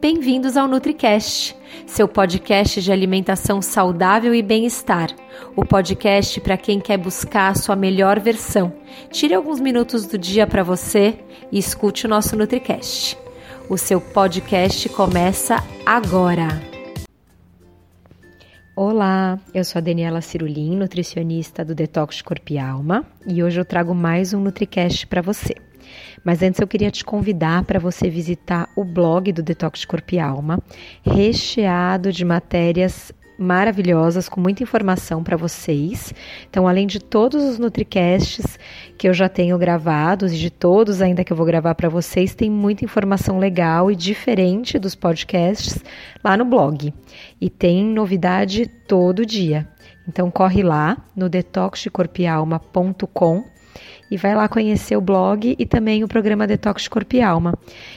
Bem-vindos ao NutriCast, seu podcast de alimentação saudável e bem-estar. O podcast para quem quer buscar a sua melhor versão. Tire alguns minutos do dia para você e escute o nosso NutriCast. O seu podcast começa agora. Olá, eu sou a Daniela Cirulim, nutricionista do Detox Corpo e Alma, e hoje eu trago mais um NutriCast para você. Mas antes eu queria te convidar para você visitar o blog do Detox Corpo e Alma, recheado de matérias maravilhosas com muita informação para vocês. Então, além de todos os Nutricasts que eu já tenho gravados e de todos ainda que eu vou gravar para vocês, tem muita informação legal e diferente dos podcasts lá no blog. E tem novidade todo dia. Então corre lá no detoxdecorpialma.com e vai lá conhecer o blog e também o programa Detox Corpo e Alma,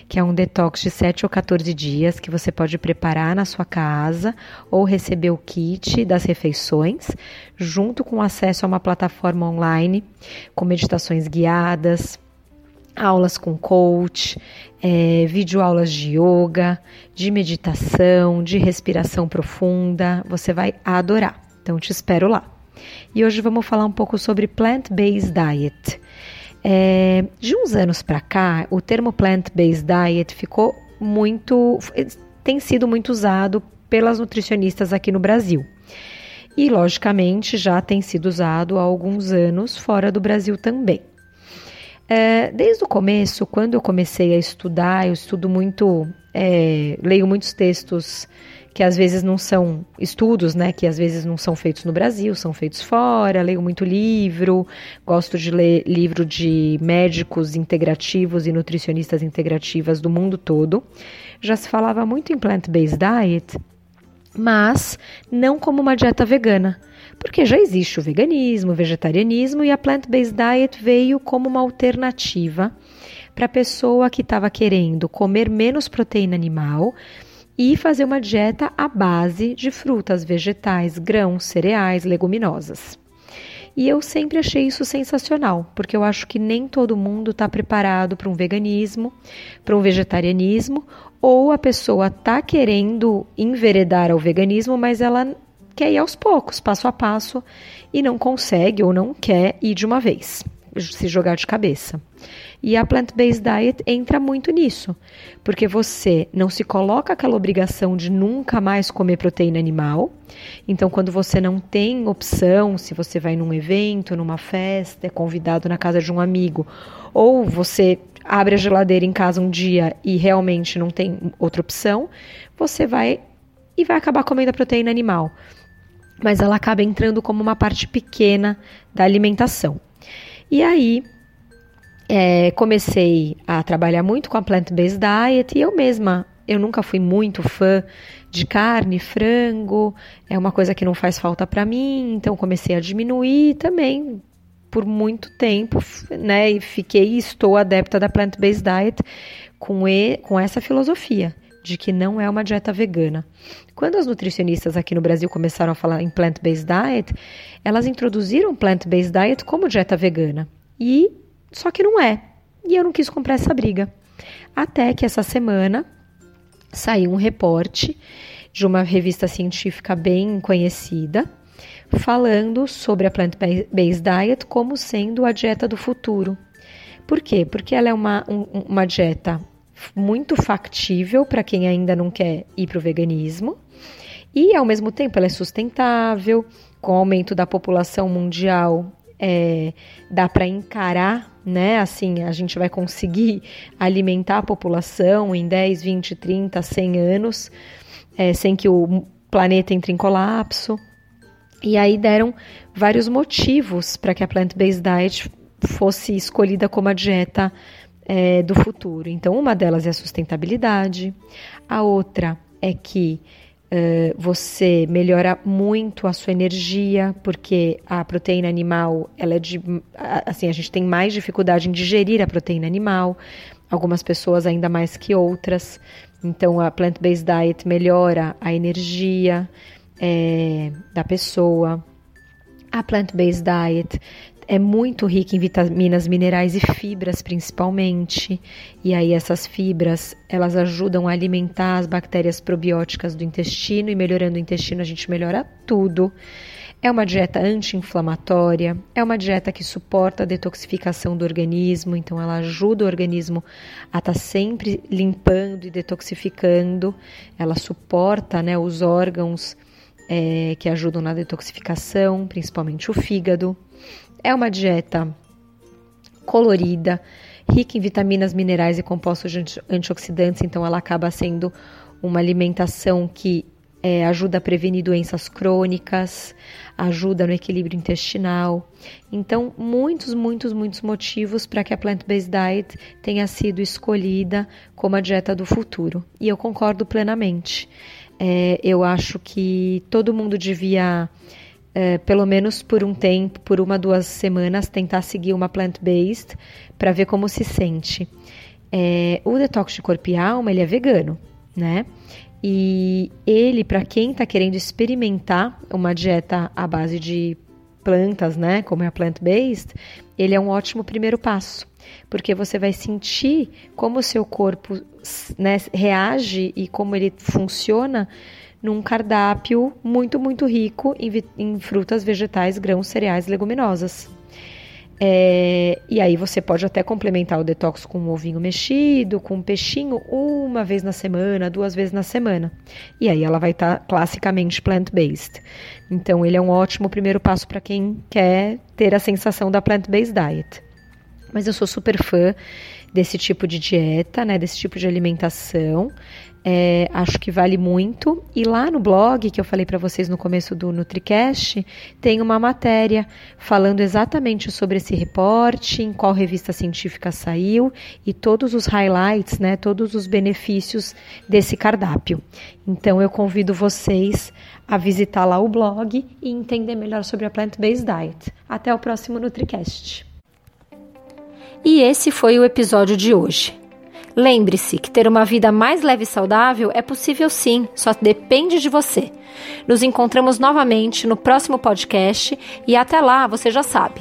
que é um detox de 7 ou 14 dias que você pode preparar na sua casa ou receber o kit das refeições, junto com acesso a uma plataforma online com meditações guiadas, aulas com coach, é, videoaulas de yoga, de meditação, de respiração profunda. Você vai adorar. Então te espero lá. E hoje vamos falar um pouco sobre plant-based diet. É, de uns anos para cá, o termo plant-based diet ficou muito, tem sido muito usado pelas nutricionistas aqui no Brasil. E, logicamente, já tem sido usado há alguns anos fora do Brasil também. É, desde o começo, quando eu comecei a estudar, eu estudo muito, é, leio muitos textos que às vezes não são estudos, né, que às vezes não são feitos no Brasil, são feitos fora. Leio muito livro, gosto de ler livro de médicos integrativos e nutricionistas integrativas do mundo todo. Já se falava muito em plant-based diet, mas não como uma dieta vegana, porque já existe o veganismo, o vegetarianismo e a plant-based diet veio como uma alternativa para a pessoa que estava querendo comer menos proteína animal e fazer uma dieta à base de frutas, vegetais, grãos, cereais, leguminosas. E eu sempre achei isso sensacional, porque eu acho que nem todo mundo está preparado para um veganismo, para um vegetarianismo, ou a pessoa está querendo enveredar ao veganismo, mas ela quer ir aos poucos, passo a passo, e não consegue ou não quer ir de uma vez, se jogar de cabeça. E a plant-based diet entra muito nisso, porque você não se coloca aquela obrigação de nunca mais comer proteína animal. Então, quando você não tem opção, se você vai num evento, numa festa, é convidado na casa de um amigo, ou você abre a geladeira em casa um dia e realmente não tem outra opção, você vai e vai acabar comendo a proteína animal. Mas ela acaba entrando como uma parte pequena da alimentação. E aí, é, comecei a trabalhar muito com a plant-based diet e eu mesma, eu nunca fui muito fã de carne, frango, é uma coisa que não faz falta para mim, então comecei a diminuir também por muito tempo, né? E fiquei estou adepta da plant-based diet com, e, com essa filosofia de que não é uma dieta vegana. Quando as nutricionistas aqui no Brasil começaram a falar em plant-based diet, elas introduziram plant-based diet como dieta vegana. E só que não é. E eu não quis comprar essa briga. Até que essa semana saiu um reporte de uma revista científica bem conhecida falando sobre a plant-based diet como sendo a dieta do futuro. Por quê? Porque ela é uma, um, uma dieta muito factível para quem ainda não quer ir para o veganismo e, ao mesmo tempo, ela é sustentável. Com o aumento da população mundial, é, dá para encarar né? Assim, a gente vai conseguir alimentar a população em 10, 20, 30, 100 anos, é, sem que o planeta entre em colapso. E aí deram vários motivos para que a plant-based diet fosse escolhida como a dieta é, do futuro. Então, uma delas é a sustentabilidade, a outra é que Uh, você melhora muito a sua energia, porque a proteína animal, ela é de. Assim, a gente tem mais dificuldade em digerir a proteína animal, algumas pessoas ainda mais que outras. Então, a plant-based diet melhora a energia é, da pessoa. A plant-based diet é muito rica em vitaminas, minerais e fibras principalmente. E aí essas fibras, elas ajudam a alimentar as bactérias probióticas do intestino e melhorando o intestino a gente melhora tudo. É uma dieta anti-inflamatória, é uma dieta que suporta a detoxificação do organismo, então ela ajuda o organismo a estar tá sempre limpando e detoxificando, ela suporta né, os órgãos é, que ajudam na detoxificação, principalmente o fígado. É uma dieta colorida, rica em vitaminas, minerais e compostos antioxidantes, então ela acaba sendo uma alimentação que é, ajuda a prevenir doenças crônicas, ajuda no equilíbrio intestinal. Então, muitos, muitos, muitos motivos para que a plant-based diet tenha sido escolhida como a dieta do futuro. E eu concordo plenamente. É, eu acho que todo mundo devia é, pelo menos por um tempo, por uma, duas semanas, tentar seguir uma plant-based para ver como se sente. É, o detox de corpo e alma, ele é vegano, né? E ele, para quem está querendo experimentar uma dieta à base de plantas, né, como é a plant-based, ele é um ótimo primeiro passo, porque você vai sentir como o seu corpo né, reage e como ele funciona num cardápio muito, muito rico em, em frutas, vegetais, grãos, cereais, leguminosas. É, e aí você pode até complementar o detox com um ovinho mexido, com um peixinho, uma vez na semana, duas vezes na semana. E aí ela vai estar tá classicamente plant-based. Então ele é um ótimo primeiro passo para quem quer ter a sensação da plant-based diet. Mas eu sou super fã desse tipo de dieta, né, desse tipo de alimentação. É, acho que vale muito. E lá no blog, que eu falei para vocês no começo do NutriCast, tem uma matéria falando exatamente sobre esse reporte, em qual revista científica saiu e todos os highlights, né, todos os benefícios desse cardápio. Então eu convido vocês a visitar lá o blog e entender melhor sobre a plant-based diet. Até o próximo NutriCast. E esse foi o episódio de hoje. Lembre-se que ter uma vida mais leve e saudável é possível sim, só depende de você. Nos encontramos novamente no próximo podcast e até lá, você já sabe,